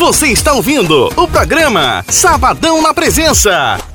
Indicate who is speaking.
Speaker 1: Você está ouvindo o programa Sabadão na Presença.